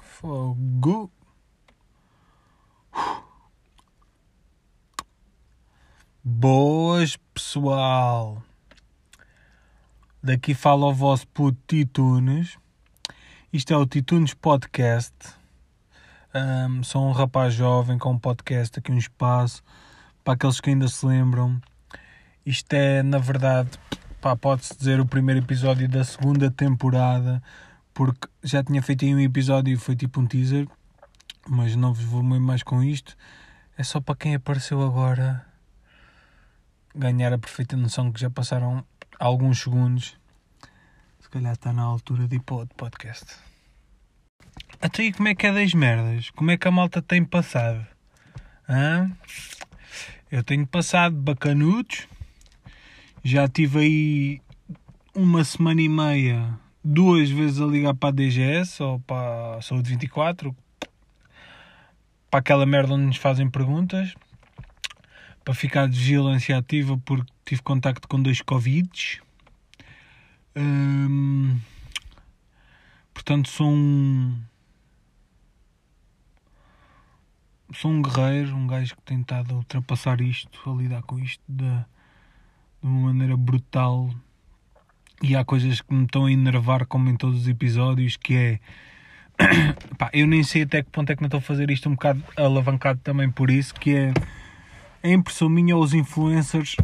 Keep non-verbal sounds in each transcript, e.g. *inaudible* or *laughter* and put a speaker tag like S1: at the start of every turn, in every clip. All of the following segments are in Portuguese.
S1: Fogo. Boas, pessoal. Daqui fala o vosso puto Titunes. Isto é o Titunes Podcast. Um, sou um rapaz jovem com um podcast aqui, um espaço para aqueles que ainda se lembram. Isto é, na verdade, pode-se dizer o primeiro episódio da segunda temporada, porque já tinha feito aí um episódio e foi tipo um teaser, mas não vos vou mais com isto. É só para quem apareceu agora ganhar a perfeita noção que já passaram alguns segundos. Se calhar está na altura de ir para outro podcast. Até aí como é que é das merdas? Como é que a malta tem passado? Hã? Eu tenho passado bacanudos. Já tive aí uma semana e meia, duas vezes a ligar para a DGS ou para a Saúde 24, para aquela merda onde nos fazem perguntas, para ficar de vigilância ativa porque tive contacto com dois Covids. Hum, portanto, sou um. Sou um guerreiro, um gajo que tem estado a ultrapassar isto, a lidar com isto da de uma maneira brutal. E há coisas que me estão a enervar como em todos os episódios que é *coughs* pá, eu nem sei até que ponto é que não estou a fazer isto um bocado alavancado também por isso que é a impressão minha os influencers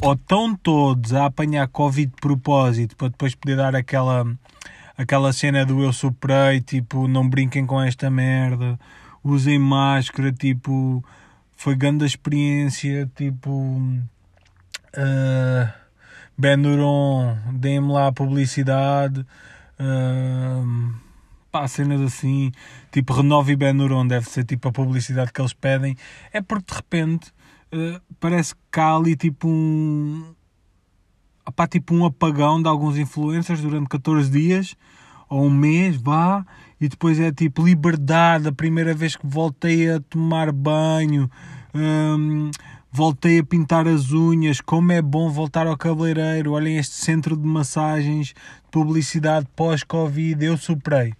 S1: ou estão todos a apanhar Covid de propósito para depois poder dar aquela aquela cena do eu superei, tipo, não brinquem com esta merda, usem máscara, tipo, foi grande experiência, tipo, Uh, Benuron, deem-me lá publicidade. Uh, pá, cenas assim, tipo Renove e Benuron, deve ser tipo a publicidade que eles pedem. É porque de repente uh, parece que há ali tipo um. Pá, tipo um apagão de alguns influencers durante 14 dias ou um mês, vá, e depois é tipo liberdade, a primeira vez que voltei a tomar banho. Um, voltei a pintar as unhas, como é bom voltar ao cabeleireiro, olhem este centro de massagens, de publicidade pós-Covid, eu superei.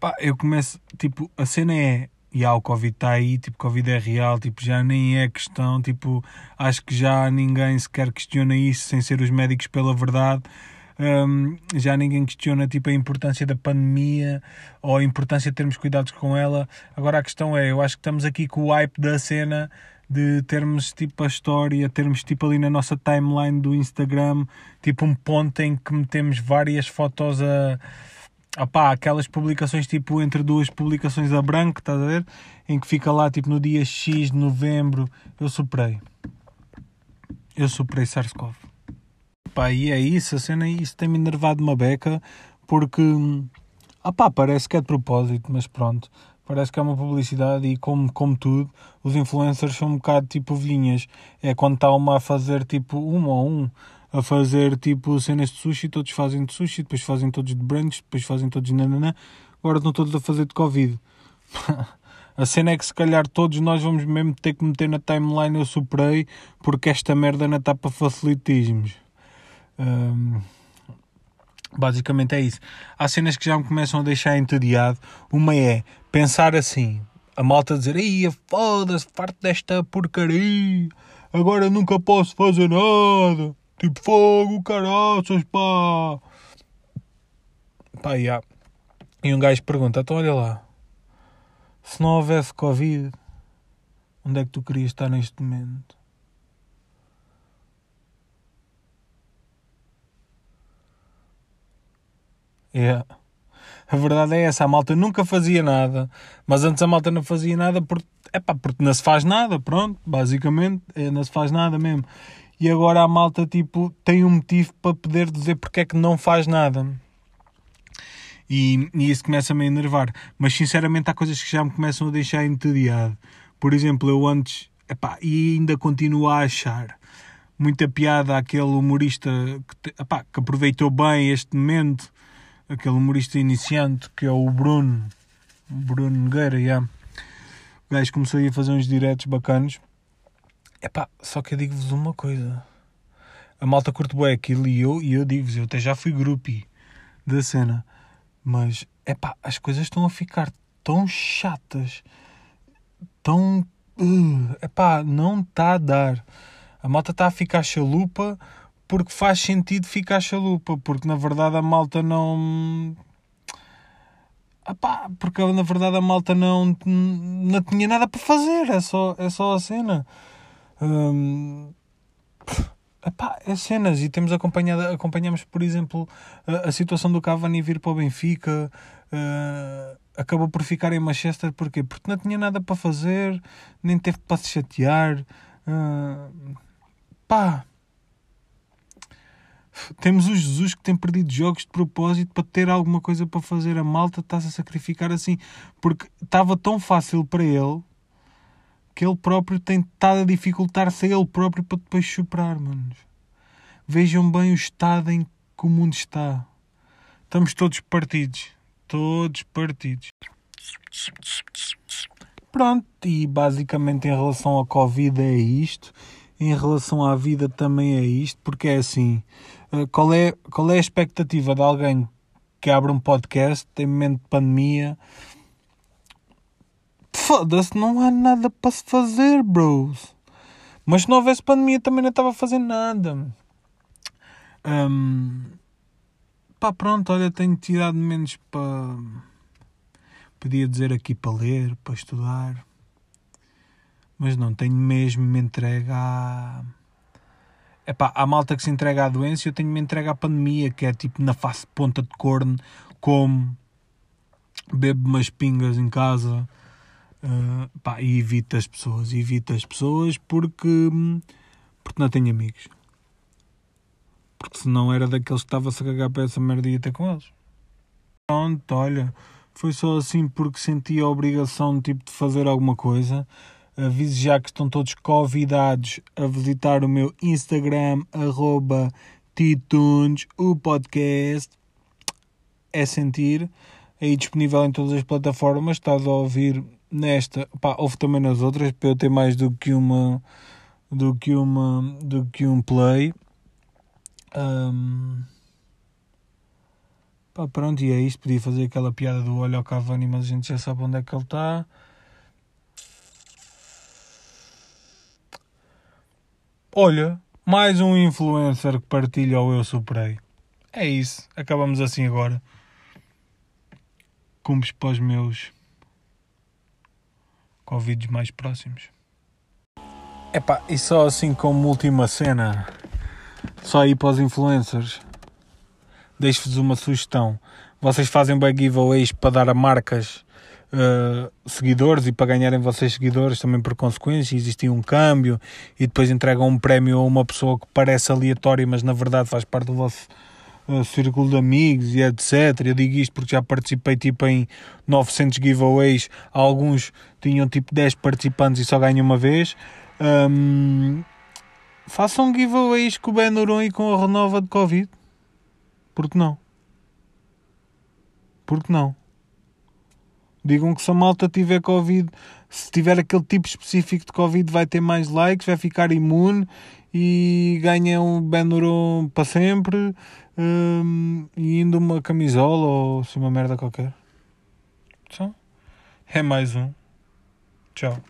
S1: Pá, eu começo, tipo, a cena é, e ah, o Covid está aí, tipo, Covid é real, tipo, já nem é questão, tipo, acho que já ninguém sequer questiona isso sem ser os médicos pela verdade. Um, já ninguém questiona tipo, a importância da pandemia ou a importância de termos cuidados com ela. Agora a questão é, eu acho que estamos aqui com o hype da cena de termos tipo a história, termos tipo ali na nossa timeline do Instagram, tipo um ponto em que metemos várias fotos a opá, aquelas publicações tipo entre duas publicações a branco, estás a ver? Em que fica lá tipo no dia X de novembro, eu superei. Eu superei SARS-CoV pá, e é isso, a cena é isso, tem-me enervado uma beca, porque, ah pá, parece que é de propósito, mas pronto, parece que é uma publicidade e como, como tudo, os influencers são um bocado tipo ovelhinhas, é quando está uma a fazer tipo, uma ou um, a fazer tipo cenas de sushi, todos fazem de sushi, depois fazem todos de brunch, depois fazem todos de nananã, agora estão todos a fazer de Covid. *laughs* A cena é que se calhar todos nós vamos mesmo ter que meter na timeline eu superei porque esta merda não está para facilitismos. Um, basicamente é isso. Há cenas que já me começam a deixar entediado. Uma é pensar assim, a malta dizer, ia foda-se, farto desta porcaria, agora nunca posso fazer nada. Tipo, fogo, caraças, pá. Pá. E um gajo pergunta, então olha lá, se não houvesse Covid, onde é que tu querias estar neste momento? Yeah. A verdade é essa, a malta nunca fazia nada, mas antes a malta não fazia nada porque, epá, porque não se faz nada, pronto, basicamente, é, não se faz nada mesmo. E agora a malta tipo, tem um motivo para poder dizer porque é que não faz nada. E, e isso começa-me a enervar. Mas sinceramente há coisas que já me começam a deixar entediado. Por exemplo, eu antes, epá, e ainda continuo a achar muita piada aquele humorista que, epá, que aproveitou bem este momento aquele humorista iniciante que é o Bruno, Bruno Nogueira, yeah. o gajo começou a fazer uns diretos bacanos. Epá, só que eu digo-vos uma coisa. a malta curte bem aquilo e eu, e eu digo-vos, eu até já fui groupie da cena. Mas, é pá, as coisas estão a ficar tão chatas, tão. Uh, epá, não está a dar. A malta está a ficar chalupa porque faz sentido ficar chalupa, porque na verdade a malta não. Epá, porque na verdade a malta não, não tinha nada para fazer, é só, é só a cena. Hum, epá, é cenas e temos acompanhado, acompanhamos, por exemplo, a, a situação do Cavani vir para o Benfica. Uh, acabou por ficar em Manchester porquê? porque não tinha nada para fazer, nem teve para se chatear. Uh, pá, temos o Jesus que tem perdido jogos de propósito para ter alguma coisa para fazer. A malta está-se a sacrificar assim, porque estava tão fácil para ele que ele próprio tem estado a dificultar-se a ele próprio para depois superar, manos. Vejam bem o estado em que o mundo está. Estamos todos partidos. Todos partidos. Pronto, e basicamente em relação à Covid é isto. Em relação à vida também é isto, porque é assim. Eh, qual é, qual é a expectativa de alguém que abre um podcast em momento de pandemia? Foda-se, não há nada para se fazer, bros. Mas se não houvesse pandemia também não estava a fazer nada. Um, pá, pronto, olha, tenho tirado menos para. Podia dizer aqui para ler, para estudar. Mas não tenho mesmo me entregue à. Epá, há malta que se entrega à doença e eu tenho me entregue à pandemia, que é tipo na face ponta de corno, como bebo umas pingas em casa uh, e evito as pessoas. Evito as pessoas porque, porque não tenho amigos. Porque se não era daqueles que estava-se a cagar para essa merda ia ter com eles. Pronto, olha, foi só assim porque senti a obrigação tipo, de fazer alguma coisa. Aviso já que estão todos convidados a visitar o meu Instagram, arroba Titunes, o podcast. É sentir. Aí disponível em todas as plataformas. Estás a ouvir nesta. Pá, ouve também nas outras para eu ter mais do que uma. Do que uma. Do que um play. Um, pá, pronto, e é isto. Podia fazer aquela piada do olho ao Cavani, mas a gente já sabe onde é que ele está. Olha, mais um influencer que partilha o Eu Superei. É isso. Acabamos assim agora. Cumpres para os meus Covids mais próximos. Epá, e só assim como última cena, só aí para os influencers, deixo-vos uma sugestão. Vocês fazem bem giveaways para dar a marcas uh, seguidores e para ganharem vocês seguidores também por consequência, existia um câmbio e depois entregam um prémio a uma pessoa que parece aleatória, mas na verdade faz parte do vosso uh, círculo de amigos e etc. Eu digo isto porque já participei tipo em 900 giveaways, alguns tinham tipo 10 participantes e só ganham uma vez. Um, façam giveaways com o Benuron e com a renova de Covid. Porque não? Porque não? Digam que se a malta tiver Covid, se tiver aquele tipo específico de Covid, vai ter mais likes, vai ficar imune e ganha um Benuron para sempre um, e indo uma camisola ou assim, uma merda qualquer. Só. É mais um. Tchau.